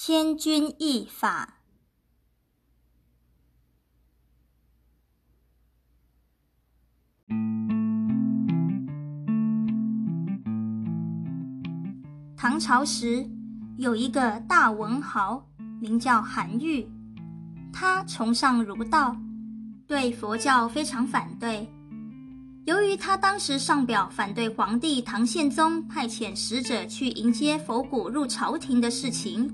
千钧一发。唐朝时，有一个大文豪，名叫韩愈，他崇尚儒道，对佛教非常反对。由于他当时上表反对皇帝唐宪宗派遣使者去迎接佛骨入朝廷的事情，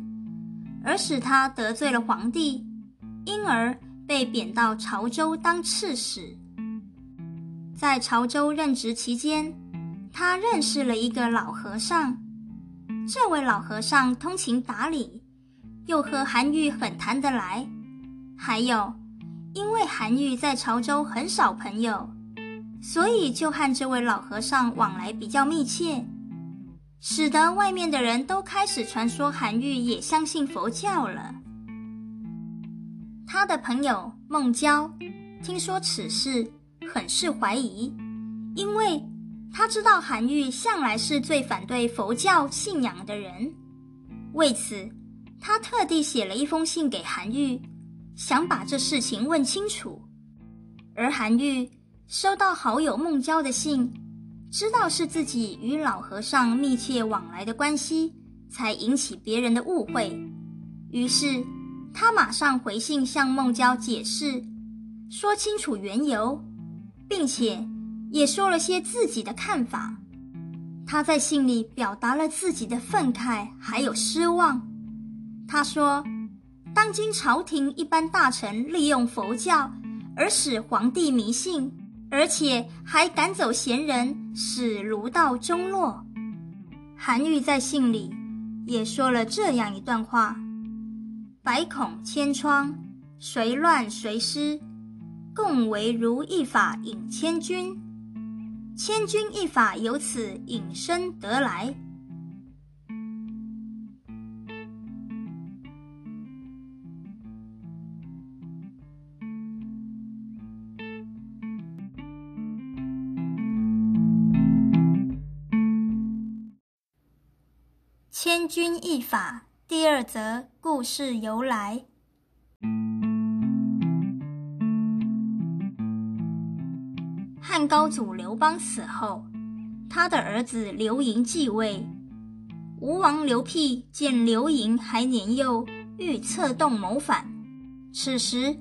而使他得罪了皇帝，因而被贬到潮州当刺史。在潮州任职期间，他认识了一个老和尚。这位老和尚通情达理，又和韩愈很谈得来。还有，因为韩愈在潮州很少朋友，所以就和这位老和尚往来比较密切，使得外面的人都开始传说韩愈也相信佛教了。他的朋友孟郊听说此事，很是怀疑，因为。他知道韩愈向来是最反对佛教信仰的人，为此，他特地写了一封信给韩愈，想把这事情问清楚。而韩愈收到好友孟郊的信，知道是自己与老和尚密切往来的关系，才引起别人的误会。于是，他马上回信向孟郊解释，说清楚缘由，并且。也说了些自己的看法，他在信里表达了自己的愤慨还有失望。他说：“当今朝廷一般大臣利用佛教而使皇帝迷信，而且还赶走贤人，使儒道中落。”韩愈在信里也说了这样一段话：“百孔千疮，谁乱谁失？共为如一法引千钧。”千钧一法由此引申得来。千钧一发第二则故事由来。汉高祖刘邦死后，他的儿子刘盈继位。吴王刘辟见刘盈还年幼，欲策动谋反。此时，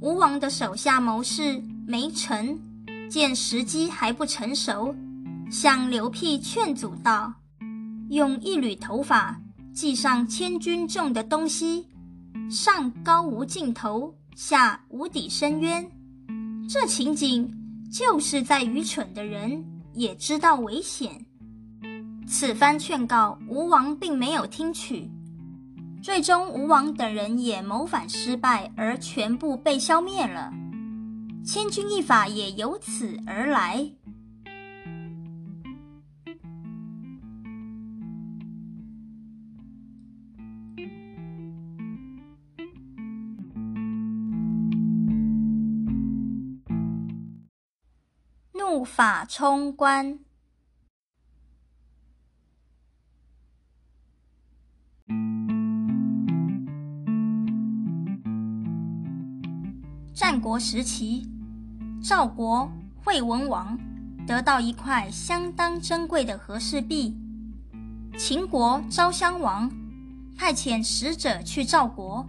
吴王的手下谋士梅臣见时机还不成熟，向刘辟劝阻道：“用一缕头发系上千钧重的东西，上高无尽头，下无底深渊。”这情景。就是在愚蠢的人也知道危险。此番劝告，吴王并没有听取，最终吴王等人也谋反失败，而全部被消灭了。千钧一发也由此而来。怒发冲冠。战国时期，赵国惠文王得到一块相当珍贵的和氏璧，秦国昭襄王派遣使者去赵国，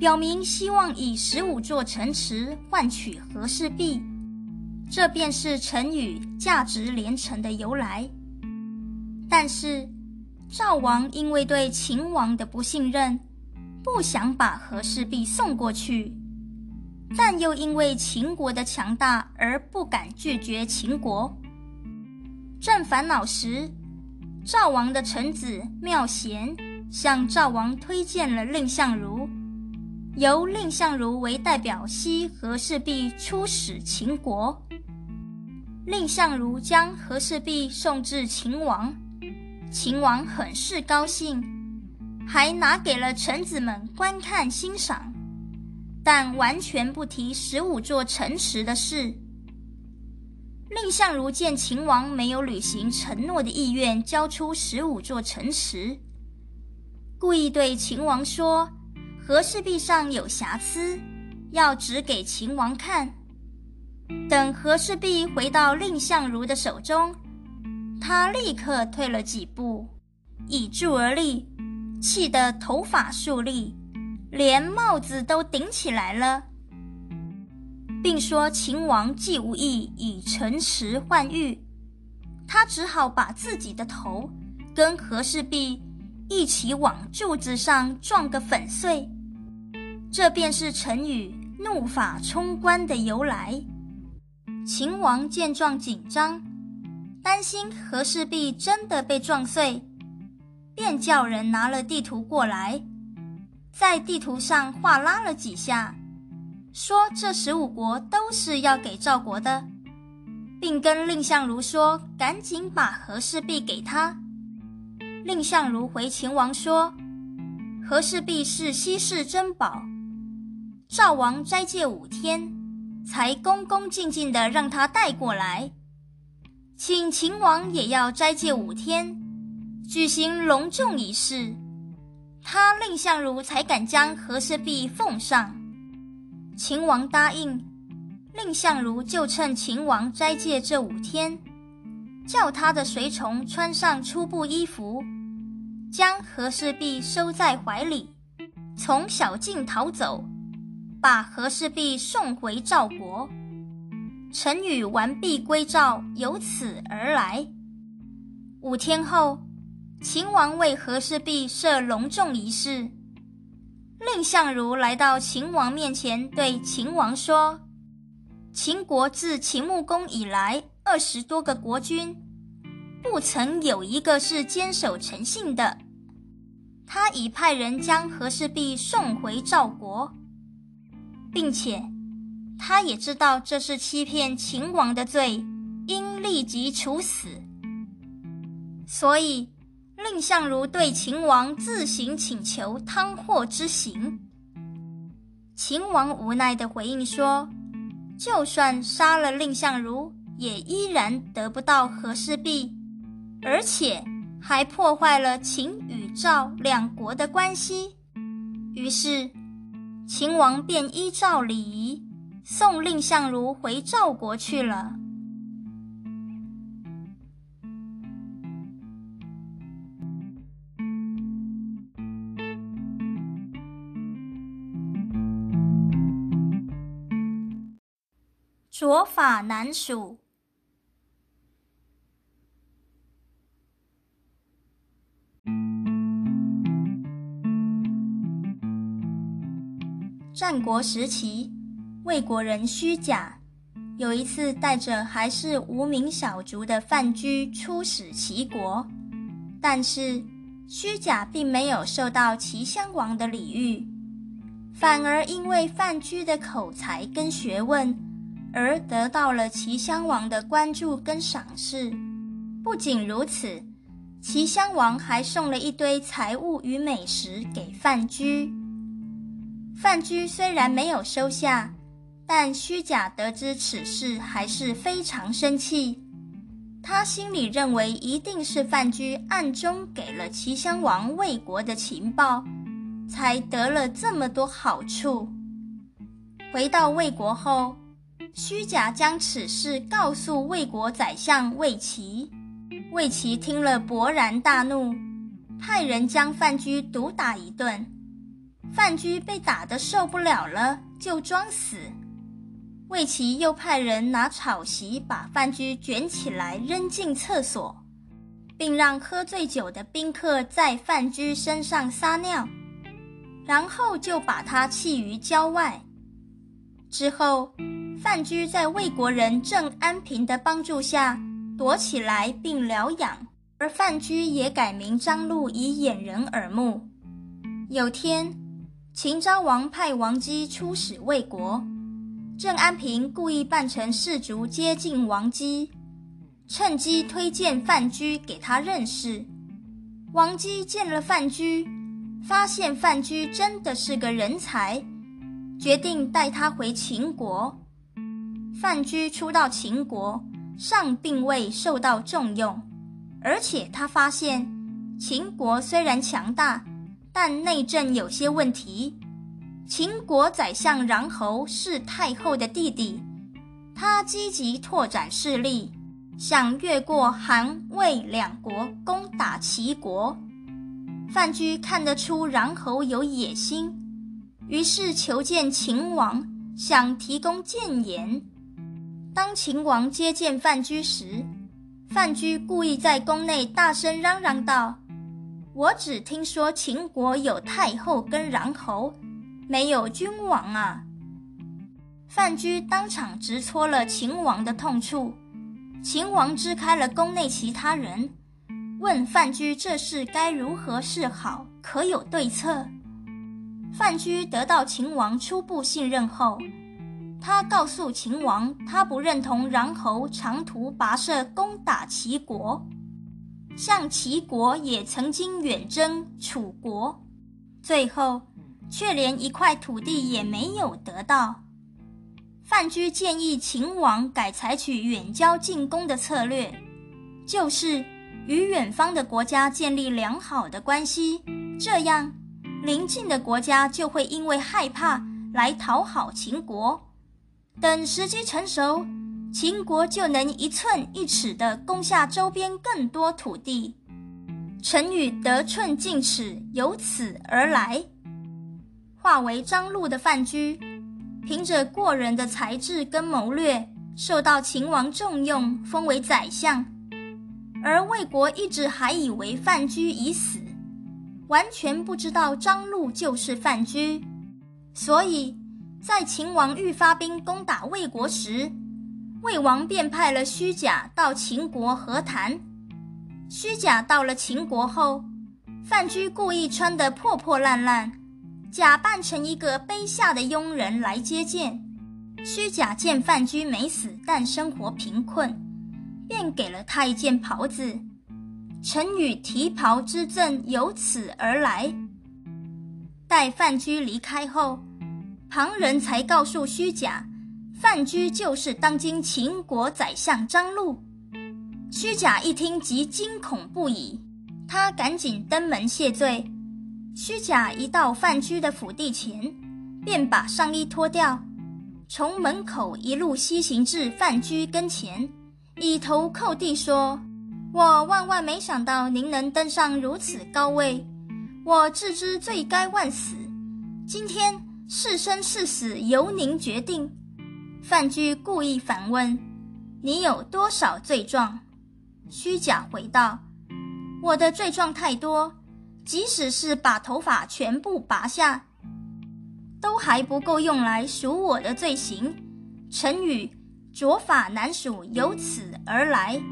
表明希望以十五座城池换取和氏璧。这便是成语“价值连城”的由来。但是，赵王因为对秦王的不信任，不想把和氏璧送过去，但又因为秦国的强大而不敢拒绝秦国。正烦恼时，赵王的臣子妙贤向赵王推荐了蔺相如，由蔺相如为代表西和氏璧出使秦国。蔺相如将和氏璧送至秦王，秦王很是高兴，还拿给了臣子们观看欣赏，但完全不提十五座城池的事。蔺相如见秦王没有履行承诺的意愿，交出十五座城池，故意对秦王说：“和氏璧上有瑕疵，要指给秦王看。”等和氏璧回到蔺相如的手中，他立刻退了几步，倚柱而立，气得头发竖立，连帽子都顶起来了，并说：“秦王既无意以城池换玉，他只好把自己的头跟和氏璧一起往柱子上撞个粉碎。”这便是成语“怒发冲冠”的由来。秦王见状紧张，担心和氏璧真的被撞碎，便叫人拿了地图过来，在地图上画拉了几下，说这十五国都是要给赵国的，并跟蔺相如说赶紧把和氏璧给他。蔺相如回秦王说，和氏璧是稀世珍宝，赵王斋戒五天。才恭恭敬敬地让他带过来，请秦王也要斋戒五天，举行隆重仪式，他蔺相如才敢将和氏璧奉上。秦王答应，蔺相如就趁秦王斋戒这五天，叫他的随从穿上粗布衣服，将和氏璧收在怀里，从小径逃走。把和氏璧送回赵国，陈宇完璧归赵，由此而来。五天后，秦王为和氏璧设隆重仪式。蔺相如来到秦王面前，对秦王说：“秦国自秦穆公以来，二十多个国君，不曾有一个是坚守诚信的。他已派人将和氏璧送回赵国。”并且，他也知道这是欺骗秦王的罪，应立即处死。所以，蔺相如对秦王自行请求汤祸之刑。秦王无奈地回应说：“就算杀了蔺相如，也依然得不到和氏璧，而且还破坏了秦与赵两国的关系。”于是。秦王便依照礼仪送蔺相如回赵国去了。卓法难属。战国时期，魏国人虚假有一次带着还是无名小卒的范雎出使齐国，但是虚假并没有受到齐襄王的礼遇，反而因为范雎的口才跟学问而得到了齐襄王的关注跟赏识。不仅如此，齐襄王还送了一堆财物与美食给范雎。范雎虽然没有收下，但虚假得知此事还是非常生气。他心里认为一定是范雎暗中给了齐襄王魏国的情报，才得了这么多好处。回到魏国后，虚假将此事告诉魏国宰相魏齐。魏齐听了勃然大怒，派人将范雎毒打一顿。范雎被打得受不了了，就装死。魏齐又派人拿草席把范雎卷起来扔进厕所，并让喝醉酒的宾客在范雎身上撒尿，然后就把他弃于郊外。之后，范雎在魏国人郑安平的帮助下躲起来并疗养，而范雎也改名张禄以掩人耳目。有天。秦昭王派王姬出使魏国，郑安平故意扮成士卒接近王姬，趁机推荐范雎给他认识。王姬见了范雎，发现范雎真的是个人才，决定带他回秦国。范雎初到秦国，尚并未受到重用，而且他发现秦国虽然强大。但内政有些问题。秦国宰相穰侯是太后的弟弟，他积极拓展势力，想越过韩魏两国攻打齐国。范雎看得出穰侯有野心，于是求见秦王，想提供谏言。当秦王接见范雎时，范雎故意在宫内大声嚷嚷道：“我只听说秦国有太后跟穰侯。”没有君王啊！范雎当场直戳了秦王的痛处。秦王支开了宫内其他人，问范雎这事该如何是好，可有对策？范雎得到秦王初步信任后，他告诉秦王，他不认同穰侯长途跋涉攻打齐国，像齐国也曾经远征楚国，最后。却连一块土地也没有得到。范雎建议秦王改采取远交近攻的策略，就是与远方的国家建立良好的关系，这样邻近的国家就会因为害怕来讨好秦国。等时机成熟，秦国就能一寸一尺地攻下周边更多土地。成语“得寸进尺”由此而来。化为张禄的范雎，凭着过人的才智跟谋略，受到秦王重用，封为宰相。而魏国一直还以为范雎已死，完全不知道张禄就是范雎。所以，在秦王欲发兵攻打魏国时，魏王便派了虚假到秦国和谈。虚假到了秦国后，范雎故意穿得破破烂烂。假扮成一个卑下的佣人来接见，虚假见范雎没死，但生活贫困，便给了他一件袍子。成语“提袍之赠”由此而来。待范雎离开后，旁人才告诉虚假，范雎就是当今秦国宰相张禄。虚假一听即惊恐不已，他赶紧登门谢罪。虚假一到范雎的府地前，便把上衣脱掉，从门口一路西行至范雎跟前，以头叩地说：“我万万没想到您能登上如此高位，我自知罪该万死，今天是生是死由您决定。”范雎故意反问：“你有多少罪状？”虚假回道：“我的罪状太多。”即使是把头发全部拔下，都还不够用来赎我的罪行。成语“着法难数”由此而来。